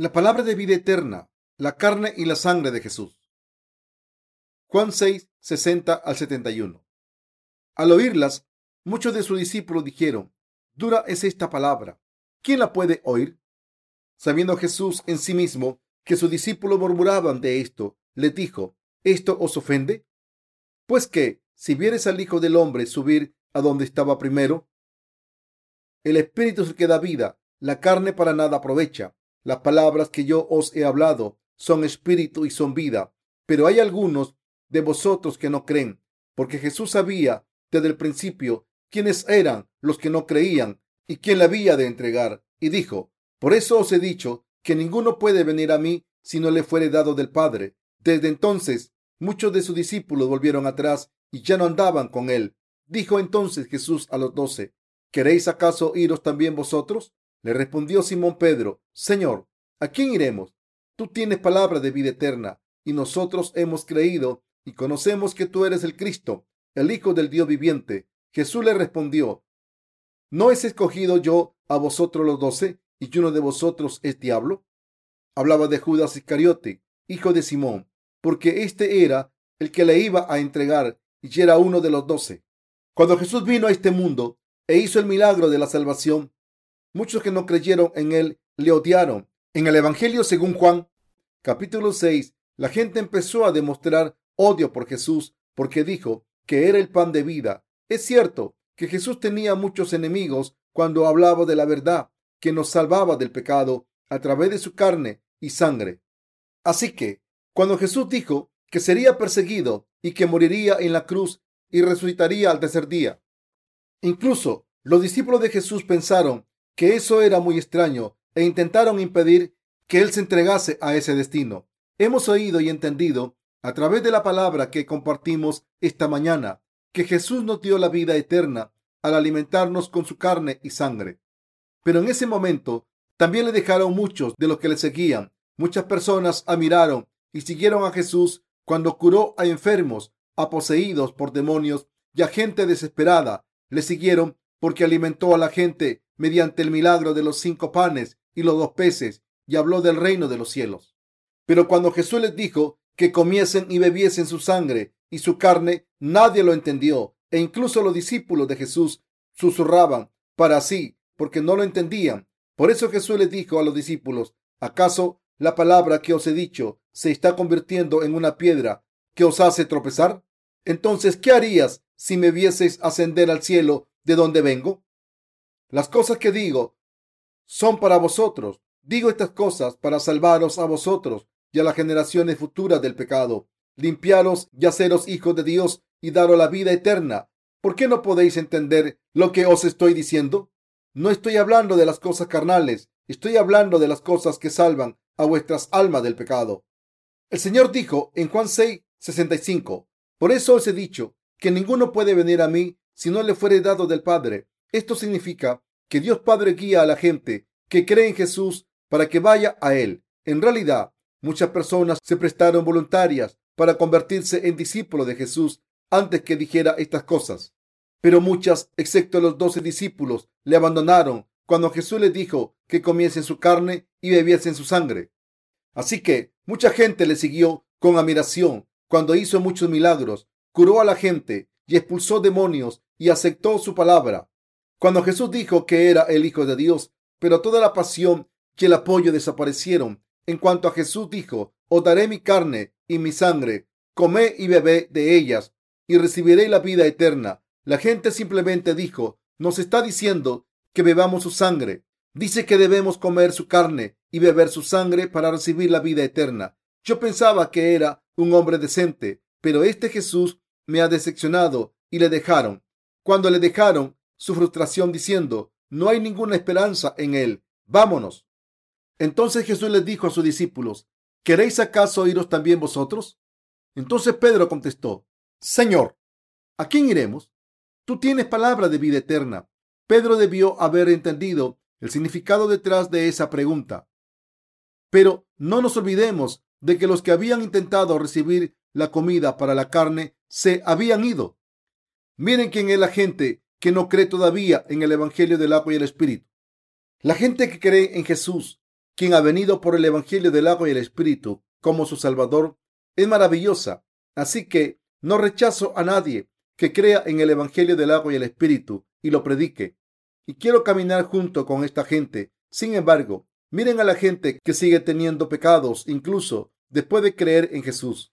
La palabra de vida eterna, la carne y la sangre de Jesús. Juan 6, 60 al 71. Al oírlas, muchos de sus discípulos dijeron, Dura es esta palabra. ¿Quién la puede oír? Sabiendo Jesús en sí mismo que sus discípulos murmuraban de esto, les dijo, ¿esto os ofende? Pues que, si vieres al Hijo del Hombre subir a donde estaba primero, el Espíritu es el que da vida, la carne para nada aprovecha. Las palabras que yo os he hablado son espíritu y son vida. Pero hay algunos de vosotros que no creen, porque Jesús sabía desde el principio quiénes eran los que no creían y quién le había de entregar. Y dijo, por eso os he dicho que ninguno puede venir a mí si no le fuere dado del Padre. Desde entonces muchos de sus discípulos volvieron atrás y ya no andaban con él. Dijo entonces Jesús a los doce, ¿queréis acaso iros también vosotros? Le respondió Simón Pedro, Señor, ¿a quién iremos? Tú tienes palabra de vida eterna, y nosotros hemos creído y conocemos que tú eres el Cristo, el Hijo del Dios viviente. Jesús le respondió, ¿no he escogido yo a vosotros los doce, y uno de vosotros es diablo? Hablaba de Judas Iscariote, hijo de Simón, porque éste era el que le iba a entregar y era uno de los doce. Cuando Jesús vino a este mundo e hizo el milagro de la salvación, Muchos que no creyeron en él le odiaron. En el Evangelio según Juan, capítulo 6, la gente empezó a demostrar odio por Jesús porque dijo que era el pan de vida. Es cierto que Jesús tenía muchos enemigos cuando hablaba de la verdad que nos salvaba del pecado a través de su carne y sangre. Así que, cuando Jesús dijo que sería perseguido y que moriría en la cruz y resucitaría al tercer día, incluso los discípulos de Jesús pensaron que eso era muy extraño e intentaron impedir que él se entregase a ese destino. Hemos oído y entendido a través de la palabra que compartimos esta mañana que Jesús nos dio la vida eterna al alimentarnos con su carne y sangre. Pero en ese momento también le dejaron muchos de los que le seguían. Muchas personas admiraron y siguieron a Jesús cuando curó a enfermos, a poseídos por demonios y a gente desesperada. Le siguieron porque alimentó a la gente mediante el milagro de los cinco panes y los dos peces y habló del reino de los cielos. Pero cuando Jesús les dijo que comiesen y bebiesen su sangre y su carne, nadie lo entendió e incluso los discípulos de Jesús susurraban para sí porque no lo entendían. Por eso Jesús les dijo a los discípulos, ¿acaso la palabra que os he dicho se está convirtiendo en una piedra que os hace tropezar? Entonces, ¿qué harías si me vieseis ascender al cielo de donde vengo? Las cosas que digo son para vosotros. Digo estas cosas para salvaros a vosotros y a las generaciones futuras del pecado, limpiaros y haceros hijos de Dios y daros la vida eterna. ¿Por qué no podéis entender lo que os estoy diciendo? No estoy hablando de las cosas carnales, estoy hablando de las cosas que salvan a vuestras almas del pecado. El Señor dijo en Juan 6, 65, Por eso os he dicho que ninguno puede venir a mí si no le fuere dado del Padre. Esto significa que Dios Padre guía a la gente que cree en Jesús para que vaya a Él. En realidad, muchas personas se prestaron voluntarias para convertirse en discípulos de Jesús antes que dijera estas cosas. Pero muchas, excepto los doce discípulos, le abandonaron cuando Jesús les dijo que comiesen su carne y bebiesen su sangre. Así que mucha gente le siguió con admiración cuando hizo muchos milagros, curó a la gente y expulsó demonios y aceptó su palabra. Cuando Jesús dijo que era el Hijo de Dios, pero toda la pasión y el apoyo desaparecieron. En cuanto a Jesús dijo, os daré mi carne y mi sangre, comé y bebé de ellas y recibiré la vida eterna. La gente simplemente dijo, nos está diciendo que bebamos su sangre. Dice que debemos comer su carne y beber su sangre para recibir la vida eterna. Yo pensaba que era un hombre decente, pero este Jesús me ha decepcionado y le dejaron. Cuando le dejaron, su frustración diciendo, no hay ninguna esperanza en él, vámonos. Entonces Jesús les dijo a sus discípulos, ¿queréis acaso iros también vosotros? Entonces Pedro contestó, Señor, ¿a quién iremos? Tú tienes palabra de vida eterna. Pedro debió haber entendido el significado detrás de esa pregunta. Pero no nos olvidemos de que los que habían intentado recibir la comida para la carne se habían ido. Miren quién es la gente que no cree todavía en el Evangelio del agua y el Espíritu. La gente que cree en Jesús quien ha venido por el Evangelio del agua y el Espíritu como su Salvador, es maravillosa. Así que no rechazo a nadie que crea en el Evangelio del agua y el Espíritu y lo predique. Y quiero caminar junto con esta gente. Sin embargo, miren a la gente que sigue teniendo pecados, incluso después de creer en Jesús.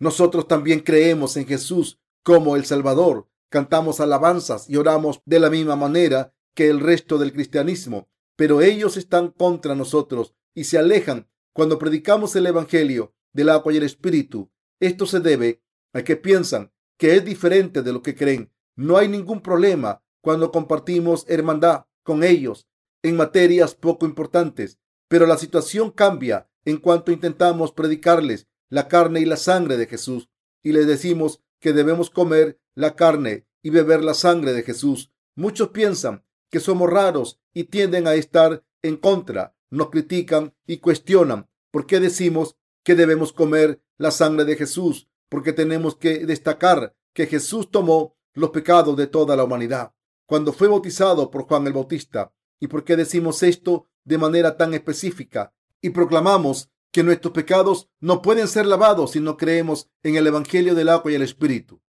Nosotros también creemos en Jesús como el Salvador, cantamos alabanzas y oramos de la misma manera que el resto del cristianismo, pero ellos están contra nosotros y se alejan cuando predicamos el Evangelio del agua y el Espíritu. Esto se debe a que piensan que es diferente de lo que creen. No hay ningún problema cuando compartimos hermandad con ellos en materias poco importantes, pero la situación cambia en cuanto intentamos predicarles la carne y la sangre de Jesús y les decimos que debemos comer la carne y beber la sangre de Jesús. Muchos piensan que somos raros y tienden a estar en contra, nos critican y cuestionan por qué decimos que debemos comer la sangre de Jesús, porque tenemos que destacar que Jesús tomó los pecados de toda la humanidad cuando fue bautizado por Juan el Bautista. ¿Y por qué decimos esto de manera tan específica? Y proclamamos que nuestros pecados no pueden ser lavados si no creemos en el Evangelio del agua y el Espíritu.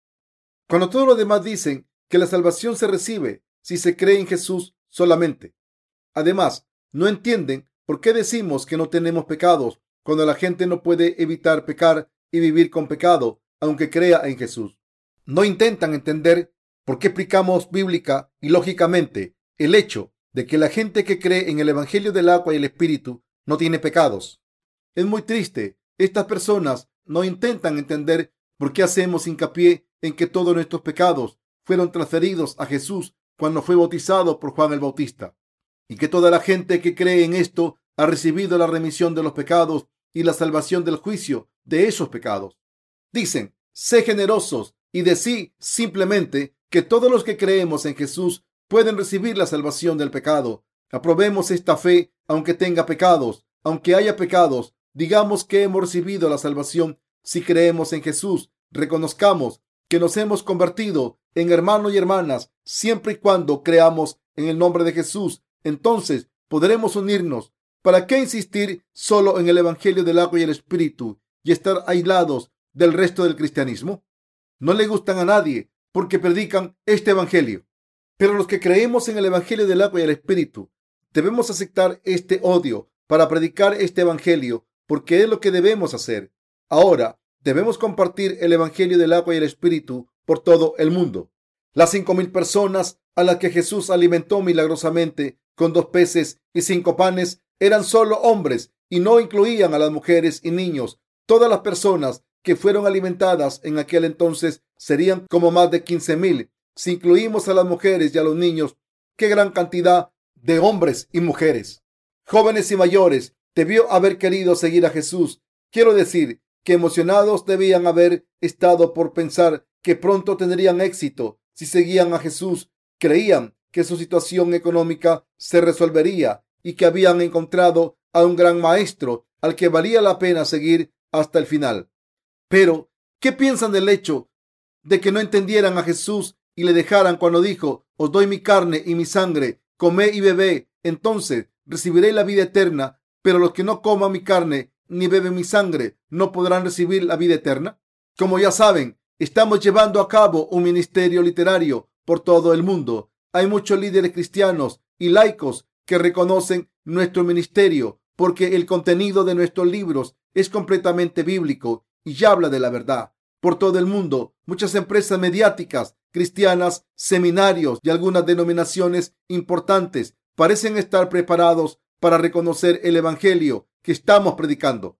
Cuando todos los demás dicen que la salvación se recibe si se cree en Jesús solamente. Además, no entienden por qué decimos que no tenemos pecados cuando la gente no puede evitar pecar y vivir con pecado, aunque crea en Jesús. No intentan entender por qué explicamos bíblica y lógicamente el hecho de que la gente que cree en el Evangelio del agua y el Espíritu no tiene pecados. Es muy triste. Estas personas no intentan entender por qué hacemos hincapié en que todos nuestros pecados fueron transferidos a Jesús cuando fue bautizado por Juan el Bautista y que toda la gente que cree en esto ha recibido la remisión de los pecados y la salvación del juicio de esos pecados. Dicen, sé generosos y decí simplemente que todos los que creemos en Jesús pueden recibir la salvación del pecado. Aprobemos esta fe aunque tenga pecados, aunque haya pecados, Digamos que hemos recibido la salvación si creemos en Jesús. Reconozcamos que nos hemos convertido en hermanos y hermanas siempre y cuando creamos en el nombre de Jesús. Entonces podremos unirnos. ¿Para qué insistir solo en el Evangelio del agua y el Espíritu y estar aislados del resto del cristianismo? No le gustan a nadie porque predican este Evangelio. Pero los que creemos en el Evangelio del agua y el Espíritu debemos aceptar este odio para predicar este Evangelio porque es lo que debemos hacer. Ahora debemos compartir el Evangelio del agua y el Espíritu por todo el mundo. Las cinco mil personas a las que Jesús alimentó milagrosamente con dos peces y cinco panes eran solo hombres y no incluían a las mujeres y niños. Todas las personas que fueron alimentadas en aquel entonces serían como más de quince mil. Si incluimos a las mujeres y a los niños, qué gran cantidad de hombres y mujeres, jóvenes y mayores, debió haber querido seguir a Jesús. Quiero decir que emocionados debían haber estado por pensar que pronto tendrían éxito si seguían a Jesús. Creían que su situación económica se resolvería y que habían encontrado a un gran maestro al que valía la pena seguir hasta el final. Pero, ¿qué piensan del hecho de que no entendieran a Jesús y le dejaran cuando dijo, os doy mi carne y mi sangre, comé y bebé, entonces recibiré la vida eterna pero los que no coman mi carne ni beben mi sangre no podrán recibir la vida eterna. Como ya saben, estamos llevando a cabo un ministerio literario por todo el mundo. Hay muchos líderes cristianos y laicos que reconocen nuestro ministerio porque el contenido de nuestros libros es completamente bíblico y habla de la verdad. Por todo el mundo, muchas empresas mediáticas cristianas, seminarios y algunas denominaciones importantes parecen estar preparados para reconocer el Evangelio que estamos predicando.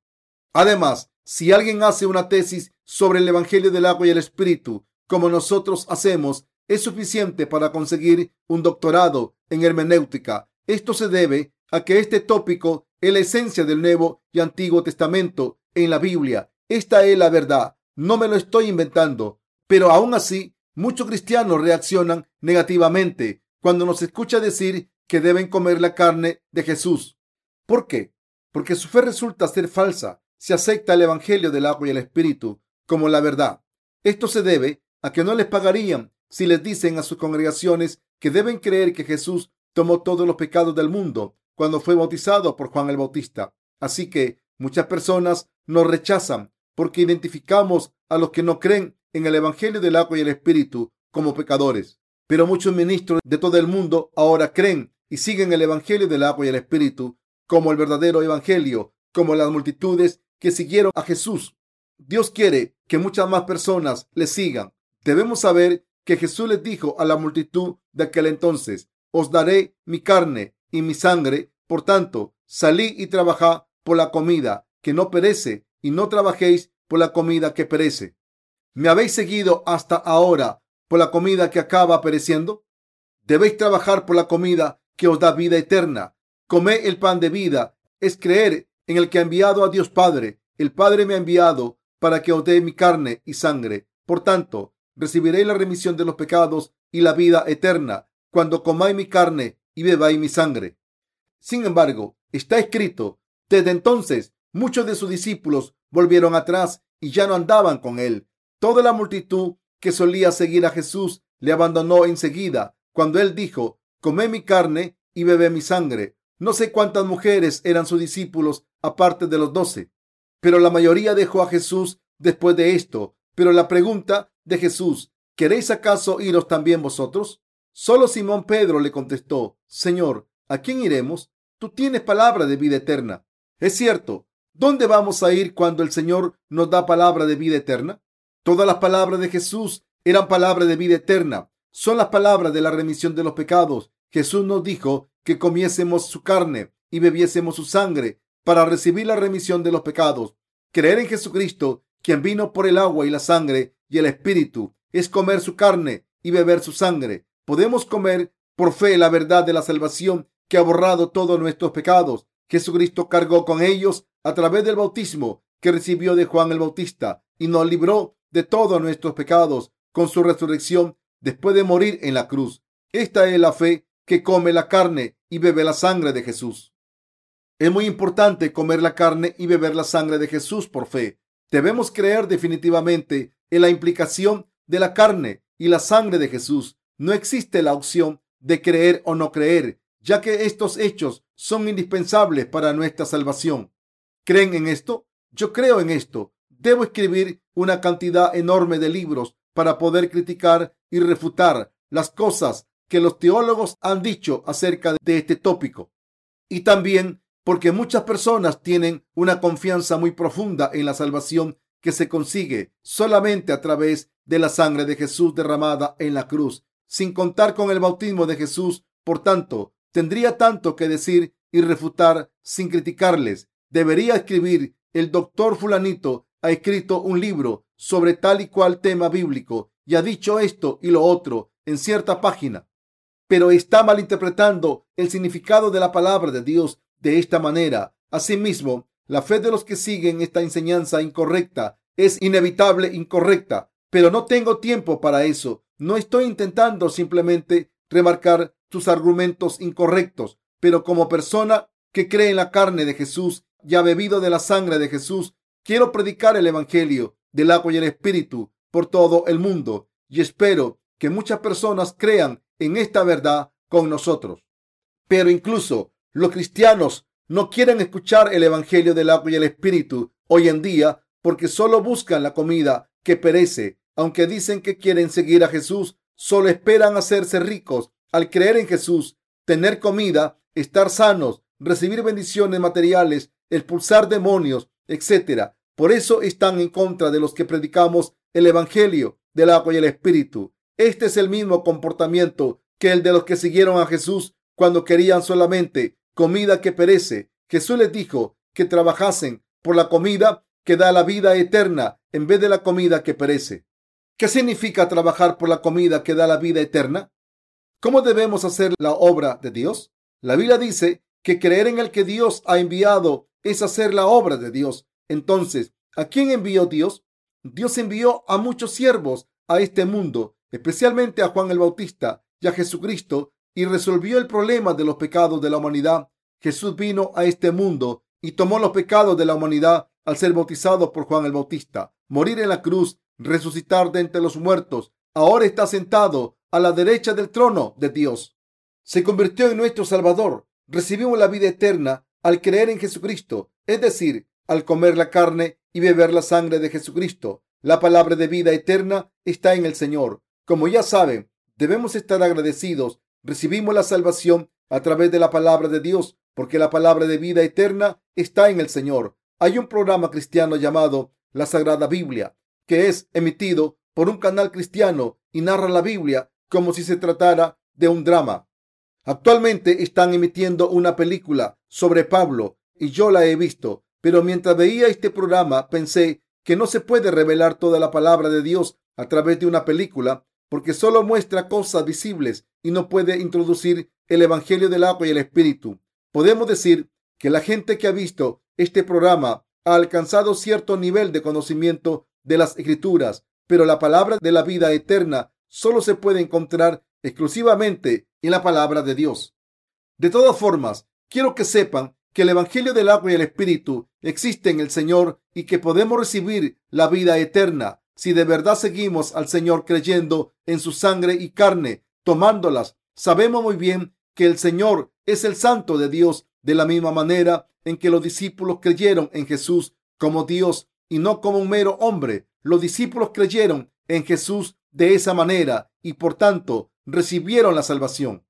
Además, si alguien hace una tesis sobre el Evangelio del agua y el Espíritu, como nosotros hacemos, es suficiente para conseguir un doctorado en hermenéutica. Esto se debe a que este tópico es la esencia del Nuevo y Antiguo Testamento en la Biblia. Esta es la verdad. No me lo estoy inventando. Pero aún así, muchos cristianos reaccionan negativamente cuando nos escucha decir que deben comer la carne de Jesús. ¿Por qué? Porque su fe resulta ser falsa si acepta el Evangelio del agua y el Espíritu como la verdad. Esto se debe a que no les pagarían si les dicen a sus congregaciones que deben creer que Jesús tomó todos los pecados del mundo cuando fue bautizado por Juan el Bautista. Así que muchas personas nos rechazan porque identificamos a los que no creen en el Evangelio del agua y el Espíritu como pecadores. Pero muchos ministros de todo el mundo ahora creen y siguen el Evangelio del agua y el Espíritu como el verdadero Evangelio, como las multitudes que siguieron a Jesús. Dios quiere que muchas más personas le sigan. Debemos saber que Jesús les dijo a la multitud de aquel entonces, os daré mi carne y mi sangre, por tanto, salí y trabajad por la comida que no perece y no trabajéis por la comida que perece. ¿Me habéis seguido hasta ahora por la comida que acaba pereciendo? Debéis trabajar por la comida que os da vida eterna. Comed el pan de vida, es creer en el que ha enviado a Dios Padre. El Padre me ha enviado para que os dé mi carne y sangre. Por tanto, recibiréis la remisión de los pecados y la vida eterna cuando comáis mi carne y bebáis mi sangre. Sin embargo, está escrito, desde entonces muchos de sus discípulos volvieron atrás y ya no andaban con él. Toda la multitud que solía seguir a Jesús le abandonó enseguida cuando él dijo, come mi carne y bebe mi sangre. No sé cuántas mujeres eran sus discípulos aparte de los doce, pero la mayoría dejó a Jesús después de esto. Pero la pregunta de Jesús, ¿queréis acaso iros también vosotros? Solo Simón Pedro le contestó, Señor, ¿a quién iremos? Tú tienes palabra de vida eterna. Es cierto, ¿dónde vamos a ir cuando el Señor nos da palabra de vida eterna? Todas las palabras de Jesús eran palabras de vida eterna. Son las palabras de la remisión de los pecados. Jesús nos dijo que comiésemos su carne y bebiésemos su sangre para recibir la remisión de los pecados. Creer en Jesucristo, quien vino por el agua y la sangre y el Espíritu, es comer su carne y beber su sangre. Podemos comer por fe la verdad de la salvación que ha borrado todos nuestros pecados. Jesucristo cargó con ellos a través del bautismo que recibió de Juan el Bautista y nos libró de todos nuestros pecados con su resurrección después de morir en la cruz. Esta es la fe que come la carne y bebe la sangre de Jesús. Es muy importante comer la carne y beber la sangre de Jesús por fe. Debemos creer definitivamente en la implicación de la carne y la sangre de Jesús. No existe la opción de creer o no creer, ya que estos hechos son indispensables para nuestra salvación. ¿Creen en esto? Yo creo en esto. Debo escribir una cantidad enorme de libros para poder criticar y refutar las cosas que los teólogos han dicho acerca de este tópico. Y también porque muchas personas tienen una confianza muy profunda en la salvación que se consigue solamente a través de la sangre de Jesús derramada en la cruz, sin contar con el bautismo de Jesús. Por tanto, tendría tanto que decir y refutar sin criticarles. Debería escribir el doctor fulanito ha escrito un libro sobre tal y cual tema bíblico y ha dicho esto y lo otro en cierta página, pero está malinterpretando el significado de la palabra de Dios de esta manera. Asimismo, la fe de los que siguen esta enseñanza incorrecta es inevitable incorrecta, pero no tengo tiempo para eso. No estoy intentando simplemente remarcar sus argumentos incorrectos, pero como persona que cree en la carne de Jesús y ha bebido de la sangre de Jesús, quiero predicar el Evangelio del agua y el Espíritu por todo el mundo y espero que muchas personas crean en esta verdad con nosotros. Pero incluso los cristianos no quieren escuchar el Evangelio del agua y el Espíritu hoy en día porque solo buscan la comida que perece. Aunque dicen que quieren seguir a Jesús, solo esperan hacerse ricos al creer en Jesús, tener comida, estar sanos, recibir bendiciones materiales, expulsar demonios, etc. Por eso están en contra de los que predicamos el Evangelio del agua y el Espíritu. Este es el mismo comportamiento que el de los que siguieron a Jesús cuando querían solamente comida que perece. Jesús les dijo que trabajasen por la comida que da la vida eterna en vez de la comida que perece. ¿Qué significa trabajar por la comida que da la vida eterna? ¿Cómo debemos hacer la obra de Dios? La Biblia dice que creer en el que Dios ha enviado es hacer la obra de Dios. Entonces, ¿a quién envió Dios? Dios envió a muchos siervos a este mundo, especialmente a Juan el Bautista y a Jesucristo, y resolvió el problema de los pecados de la humanidad. Jesús vino a este mundo y tomó los pecados de la humanidad al ser bautizado por Juan el Bautista, morir en la cruz, resucitar de entre los muertos. Ahora está sentado a la derecha del trono de Dios. Se convirtió en nuestro Salvador recibimos la vida eterna al creer en Jesucristo, es decir, al comer la carne y beber la sangre de Jesucristo. La palabra de vida eterna está en el Señor. Como ya saben, debemos estar agradecidos. Recibimos la salvación a través de la palabra de Dios, porque la palabra de vida eterna está en el Señor. Hay un programa cristiano llamado La Sagrada Biblia, que es emitido por un canal cristiano y narra la Biblia como si se tratara de un drama. Actualmente están emitiendo una película sobre Pablo y yo la he visto, pero mientras veía este programa pensé que no se puede revelar toda la palabra de Dios a través de una película porque solo muestra cosas visibles y no puede introducir el Evangelio del agua y el Espíritu. Podemos decir que la gente que ha visto este programa ha alcanzado cierto nivel de conocimiento de las escrituras, pero la palabra de la vida eterna solo se puede encontrar exclusivamente en la palabra de Dios. De todas formas, quiero que sepan que el Evangelio del agua y el Espíritu existe en el Señor y que podemos recibir la vida eterna si de verdad seguimos al Señor creyendo en su sangre y carne, tomándolas. Sabemos muy bien que el Señor es el Santo de Dios de la misma manera en que los discípulos creyeron en Jesús como Dios y no como un mero hombre. Los discípulos creyeron en Jesús de esa manera y por tanto recibieron la salvación.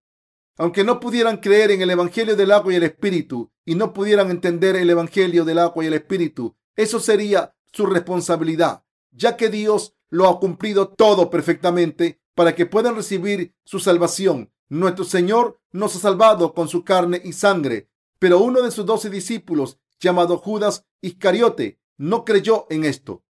Aunque no pudieran creer en el Evangelio del agua y el Espíritu y no pudieran entender el Evangelio del agua y el Espíritu, eso sería su responsabilidad, ya que Dios lo ha cumplido todo perfectamente para que puedan recibir su salvación. Nuestro Señor nos ha salvado con su carne y sangre, pero uno de sus doce discípulos, llamado Judas Iscariote, no creyó en esto.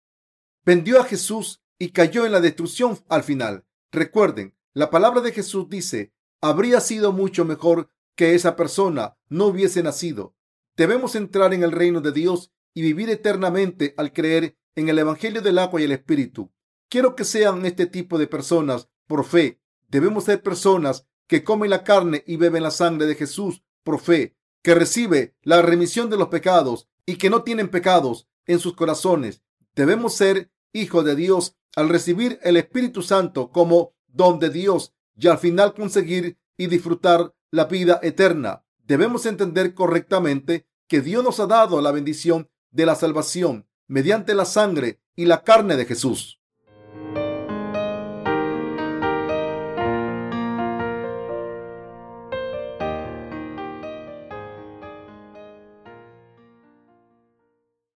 Vendió a Jesús y cayó en la destrucción al final. Recuerden, la palabra de Jesús dice, habría sido mucho mejor que esa persona no hubiese nacido. Debemos entrar en el reino de Dios y vivir eternamente al creer en el Evangelio del agua y el Espíritu. Quiero que sean este tipo de personas por fe. Debemos ser personas que comen la carne y beben la sangre de Jesús por fe, que recibe la remisión de los pecados y que no tienen pecados en sus corazones. Debemos ser hijos de Dios al recibir el Espíritu Santo como don de Dios y al final conseguir y disfrutar la vida eterna. Debemos entender correctamente que Dios nos ha dado la bendición de la salvación mediante la sangre y la carne de Jesús.